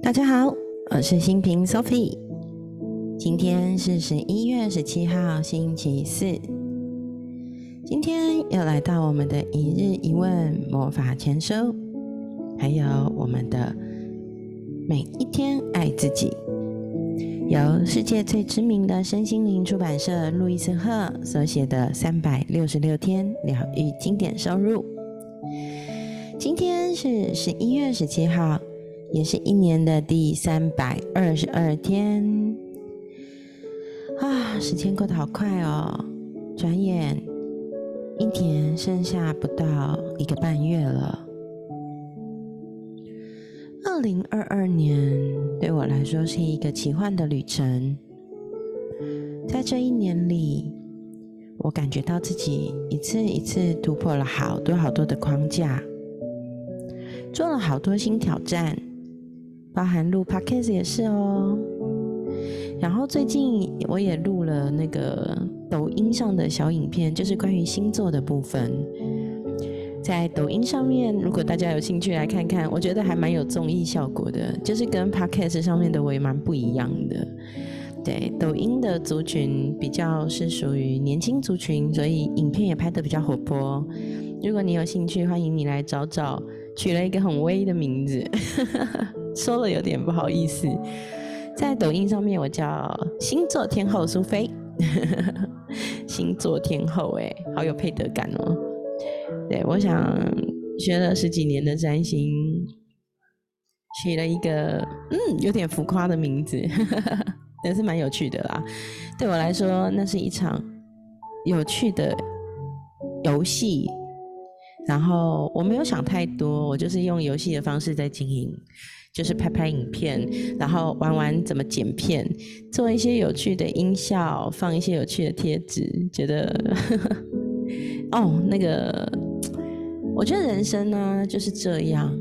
大家好，我是新平 Sophie。今天是十一月十七号，星期四。今天又来到我们的一日一问魔法签收，还有我们的每一天爱自己，由世界最知名的身心灵出版社路易斯赫所写的三百六十六天疗愈经典收入。今天是十一月十七号。也是一年的第三百二十二天啊！时间过得好快哦，转眼一年剩下不到一个半月了。二零二二年对我来说是一个奇幻的旅程，在这一年里，我感觉到自己一次一次突破了好多好多的框架，做了好多新挑战。包含录 podcast 也是哦，然后最近我也录了那个抖音上的小影片，就是关于星座的部分。在抖音上面，如果大家有兴趣来看看，我觉得还蛮有综艺效果的，就是跟 podcast 上面的我也蛮不一样的。对，抖音的族群比较是属于年轻族群，所以影片也拍得比较活泼。如果你有兴趣，欢迎你来找找，取了一个很威的名字。说了有点不好意思，在抖音上面我叫星座天后苏菲，星座天后哎，好有配得感哦。对，我想学了十几年的占星，取了一个嗯有点浮夸的名字，也是蛮有趣的啦。对我来说，那是一场有趣的游戏。然后我没有想太多，我就是用游戏的方式在经营。就是拍拍影片，然后玩玩怎么剪片，做一些有趣的音效，放一些有趣的贴纸，觉得哦，那个，我觉得人生呢就是这样，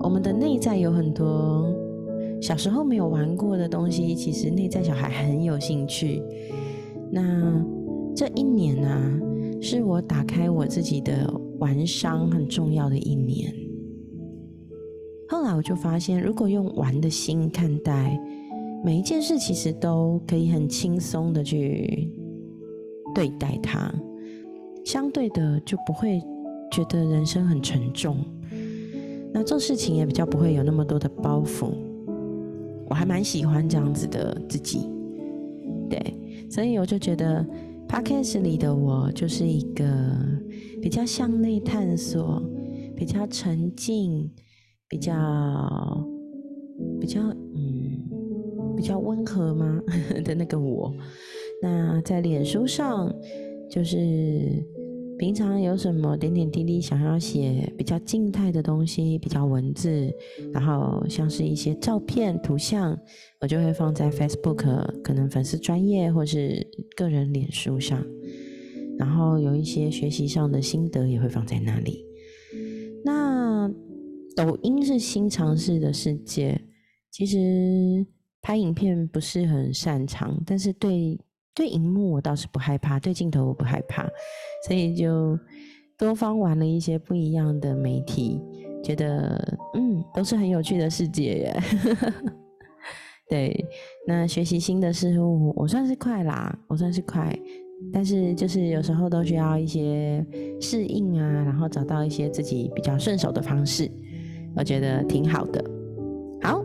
我们的内在有很多小时候没有玩过的东西，其实内在小孩很有兴趣。那这一年呢，是我打开我自己的玩商很重要的一年。后来我就发现，如果用玩的心看待每一件事，其实都可以很轻松的去对待它，相对的就不会觉得人生很沉重。那做事情也比较不会有那么多的包袱。我还蛮喜欢这样子的自己，对，所以我就觉得 podcast 里的我就是一个比较向内探索、比较沉静。比较比较嗯比较温和吗 的那个我，那在脸书上就是平常有什么点点滴滴想要写比较静态的东西，比较文字，然后像是一些照片图像，我就会放在 Facebook 可能粉丝专业或是个人脸书上，然后有一些学习上的心得也会放在那里。那抖音是新尝试的世界，其实拍影片不是很擅长，但是对对荧幕我倒是不害怕，对镜头我不害怕，所以就多方玩了一些不一样的媒体，觉得嗯都是很有趣的世界耶。对，那学习新的事物我算是快啦，我算是快，但是就是有时候都需要一些适应啊，然后找到一些自己比较顺手的方式。我觉得挺好的。好，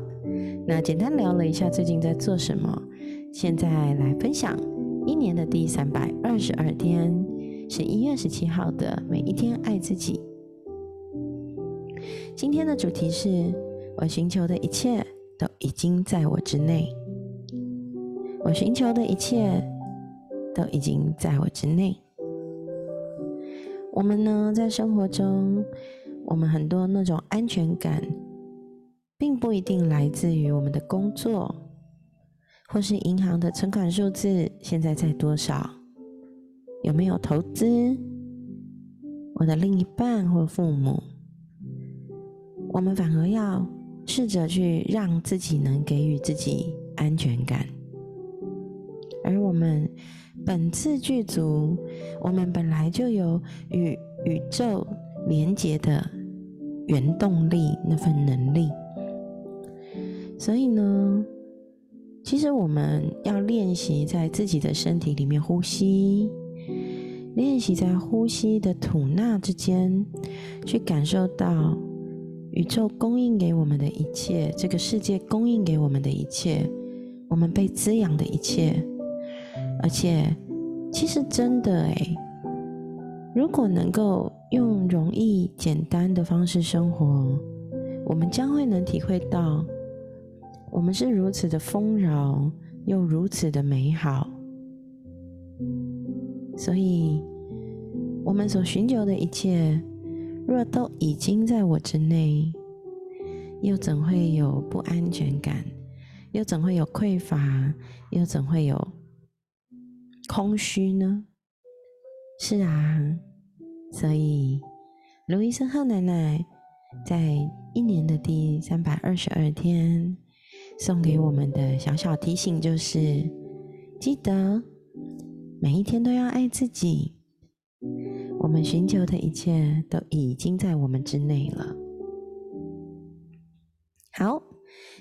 那简单聊了一下最近在做什么，现在来分享一年的第三百二十二天，是一月十七号的每一天爱自己。今天的主题是我寻求的一切都已经在我之内，我寻求的一切都已经在我之内。我们呢，在生活中。我们很多那种安全感，并不一定来自于我们的工作，或是银行的存款数字现在在多少，有没有投资，我的另一半或父母，我们反而要试着去让自己能给予自己安全感，而我们本次具足，我们本来就有与宇宙。连接的原动力那份能力，所以呢，其实我们要练习在自己的身体里面呼吸，练习在呼吸的吐纳之间，去感受到宇宙供应给我们的一切，这个世界供应给我们的一切，我们被滋养的一切。而且，其实真的诶，如果能够用容易简单的方式生活，我们将会能体会到。我们是如此的丰饶，又如此的美好，所以，我们所寻求的一切，若都已经在我之内，又怎会有不安全感？又怎会有匮乏？又怎会有空虚呢？是啊，所以，卢医生和奶奶在一年的第三百二十二天。送给我们的小小提醒就是：记得每一天都要爱自己。我们寻求的一切都已经在我们之内了。好，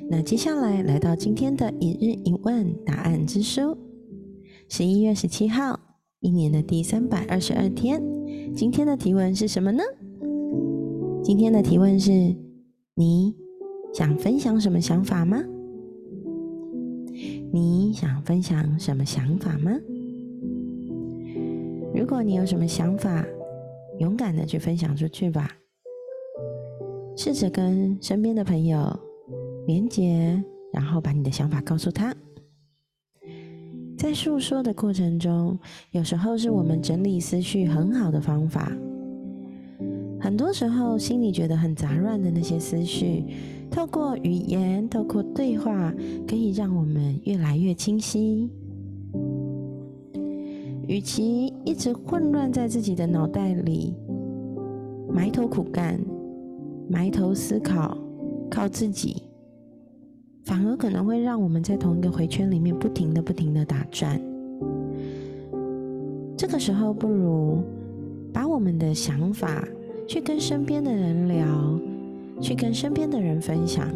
那接下来来到今天的一日一问答案之书，十一月十七号，一年的第三百二十二天。今天的提问是什么呢？今天的提问是：你想分享什么想法吗？你想分享什么想法吗？如果你有什么想法，勇敢的去分享出去吧。试着跟身边的朋友连接，然后把你的想法告诉他。在诉说的过程中，有时候是我们整理思绪很好的方法。很多时候，心里觉得很杂乱的那些思绪。透过语言，透过对话，可以让我们越来越清晰。与其一直混乱在自己的脑袋里，埋头苦干、埋头思考、靠自己，反而可能会让我们在同一个回圈里面不停的、不停的打转。这个时候，不如把我们的想法去跟身边的人聊。去跟身边的人分享，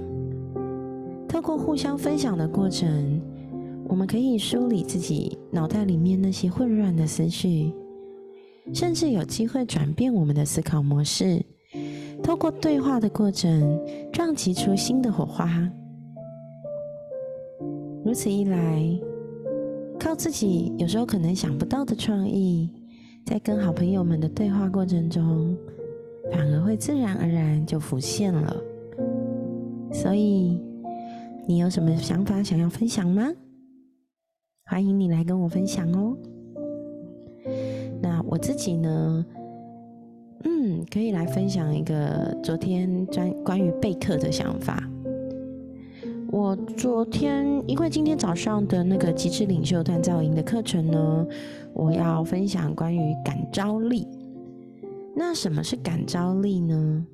透过互相分享的过程，我们可以梳理自己脑袋里面那些混乱的思绪，甚至有机会转变我们的思考模式。透过对话的过程，撞击出新的火花。如此一来，靠自己有时候可能想不到的创意，在跟好朋友们的对话过程中。反而会自然而然就浮现了。所以，你有什么想法想要分享吗？欢迎你来跟我分享哦。那我自己呢？嗯，可以来分享一个昨天专关于备课的想法。我昨天因为今天早上的那个极致领袖锻造营的课程呢，我要分享关于感召力。那什么是感召力呢？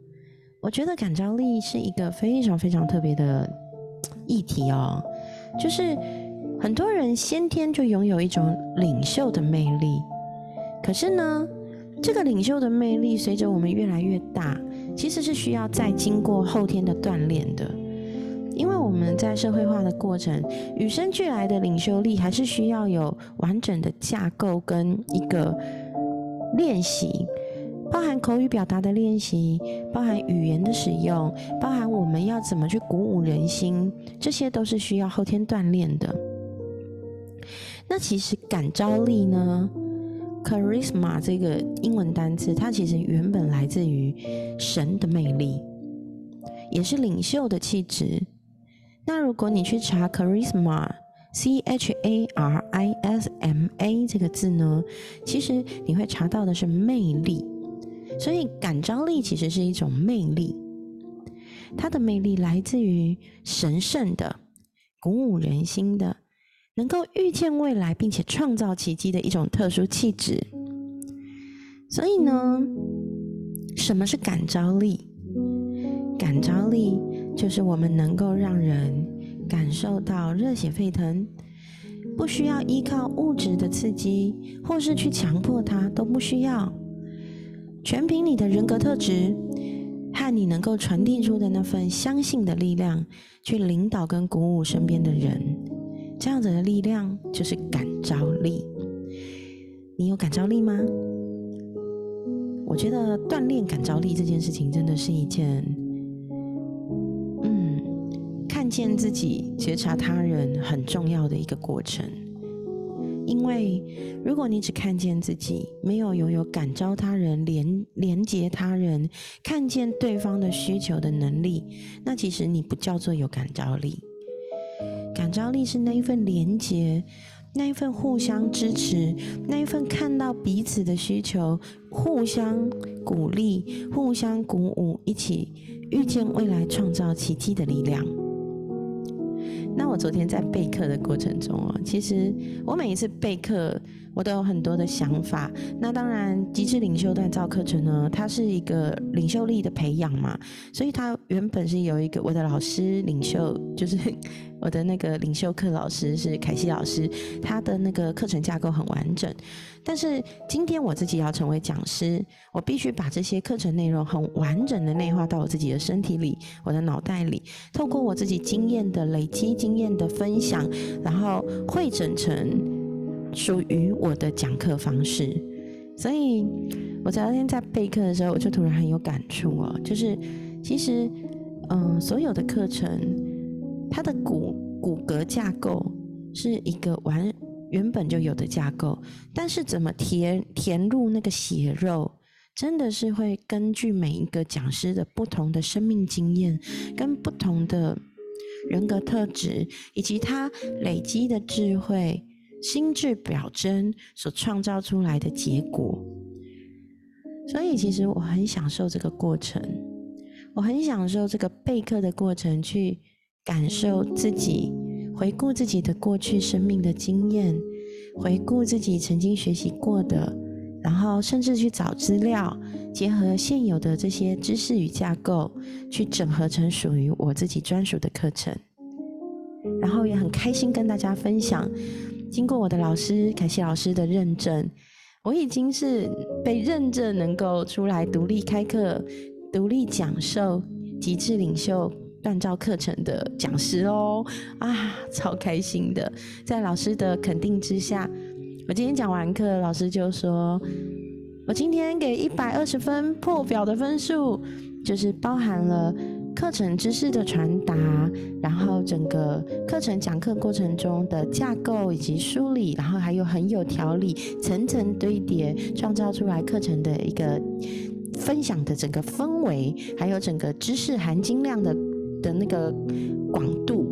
我觉得感召力是一个非常非常特别的议题哦。就是很多人先天就拥有一种领袖的魅力，可是呢，这个领袖的魅力随着我们越来越大，其实是需要再经过后天的锻炼的。因为我们在社会化的过程，与生俱来的领袖力还是需要有完整的架构跟一个练习。包含口语表达的练习，包含语言的使用，包含我们要怎么去鼓舞人心，这些都是需要后天锻炼的。那其实感召力呢，charisma 这个英文单词，它其实原本来自于神的魅力，也是领袖的气质。那如果你去查 charisma，c h a r i s m a 这个字呢，其实你会查到的是魅力。所以，感召力其实是一种魅力，它的魅力来自于神圣的、鼓舞人心的、能够预见未来并且创造奇迹的一种特殊气质。所以呢，什么是感召力？感召力就是我们能够让人感受到热血沸腾，不需要依靠物质的刺激，或是去强迫它，都不需要。全凭你的人格特质和你能够传递出的那份相信的力量，去领导跟鼓舞身边的人。这样子的力量就是感召力。你有感召力吗？我觉得锻炼感召力这件事情，真的是一件，嗯，看见自己、觉察他人很重要的一个过程。因为如果你只看见自己，没有拥有感召他人、连连接他人、看见对方的需求的能力，那其实你不叫做有感召力。感召力是那一份连接。那一份互相支持，那一份看到彼此的需求，互相鼓励、互相鼓舞，一起遇见未来、创造奇迹的力量。那我昨天在备课的过程中哦，其实我每一次备课，我都有很多的想法。那当然，极致领袖锻造课程呢，它是一个领袖力的培养嘛，所以它原本是有一个我的老师领袖，就是。我的那个领袖课老师是凯西老师，他的那个课程架构很完整。但是今天我自己要成为讲师，我必须把这些课程内容很完整的内化到我自己的身体里、我的脑袋里，透过我自己经验的累积、经验的分享，然后汇整成属于我的讲课方式。所以，我昨天在备课的时候，我就突然很有感触哦，就是其实，嗯，所有的课程。它的骨骨骼架构是一个完原本就有的架构，但是怎么填填入那个血肉，真的是会根据每一个讲师的不同的生命经验，跟不同的人格特质，以及他累积的智慧、心智表征所创造出来的结果。所以，其实我很享受这个过程，我很享受这个备课的过程，去。感受自己，回顾自己的过去生命的经验，回顾自己曾经学习过的，然后甚至去找资料，结合现有的这些知识与架构，去整合成属于我自己专属的课程。然后也很开心跟大家分享，经过我的老师凯西老师的认证，我已经是被认证能够出来独立开课、独立讲授极致领袖。锻造课程的讲师哦，啊，超开心的！在老师的肯定之下，我今天讲完课，老师就说：“我今天给一百二十分破表的分数，就是包含了课程知识的传达，然后整个课程讲课过程中的架构以及梳理，然后还有很有条理、层层堆叠，创造出来课程的一个分享的整个氛围，还有整个知识含金量的。”的那个广度，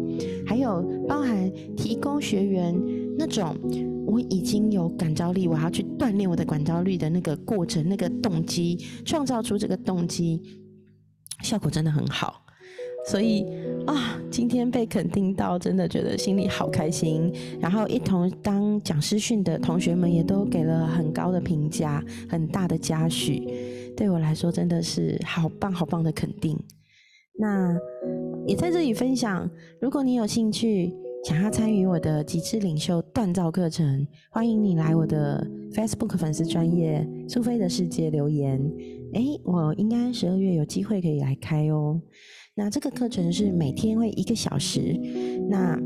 还有包含提供学员那种我已经有感召力，我要去锻炼我的感召力的那个过程，那个动机，创造出这个动机，效果真的很好。所以啊，今天被肯定到，真的觉得心里好开心。然后一同当讲师训的同学们也都给了很高的评价，很大的嘉许，对我来说真的是好棒好棒的肯定。那也在这里分享，如果你有兴趣想要参与我的极致领袖锻造课程，欢迎你来我的 Facebook 粉丝专业苏菲的世界留言。诶，我应该十二月有机会可以来开哦。那这个课程是每天会一个小时，那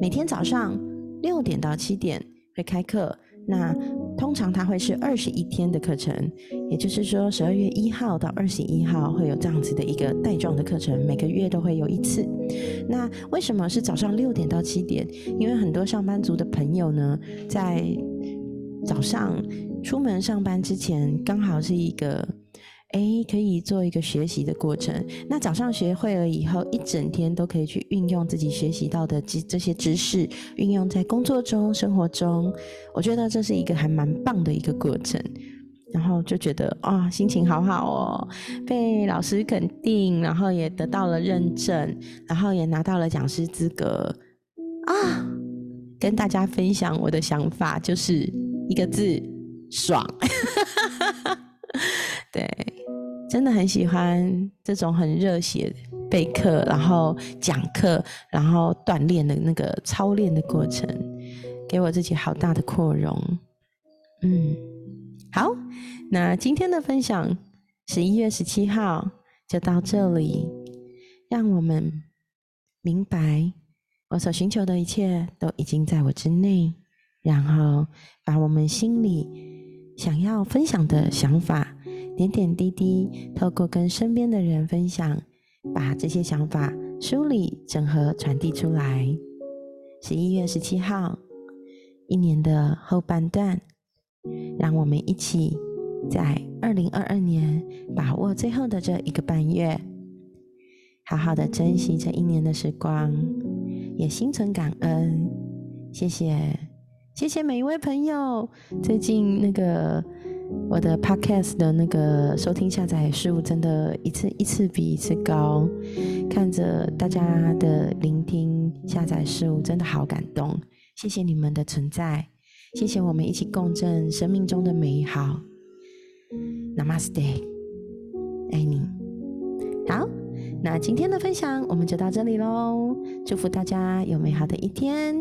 每天早上六点到七点会开课。那通常它会是二十一天的课程，也就是说十二月一号到二十一号会有这样子的一个带状的课程，每个月都会有一次。那为什么是早上六点到七点？因为很多上班族的朋友呢，在早上出门上班之前，刚好是一个。哎，可以做一个学习的过程。那早上学会了以后，一整天都可以去运用自己学习到的这这些知识，运用在工作中、生活中。我觉得这是一个还蛮棒的一个过程。然后就觉得啊，心情好好哦，被老师肯定，然后也得到了认证，然后也拿到了讲师资格啊。跟大家分享我的想法，就是一个字：爽。对。真的很喜欢这种很热血备课，然后讲课，然后锻炼的那个操练的过程，给我自己好大的扩容。嗯，好，那今天的分享，十一月十七号就到这里，让我们明白，我所寻求的一切都已经在我之内。然后把我们心里想要分享的想法，点点滴滴，透过跟身边的人分享，把这些想法梳理、整合、传递出来。十一月十七号，一年的后半段，让我们一起在二零二二年把握最后的这一个半月，好好的珍惜这一年的时光，也心存感恩。谢谢。谢谢每一位朋友。最近那个我的 podcast 的那个收听下载数，真的一次一次比一次高。看着大家的聆听下载数，真的好感动。谢谢你们的存在，谢谢我们一起共振生命中的美好。Namaste，爱你。好，那今天的分享我们就到这里喽。祝福大家有美好的一天。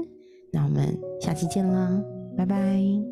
那我们下期见了，拜拜。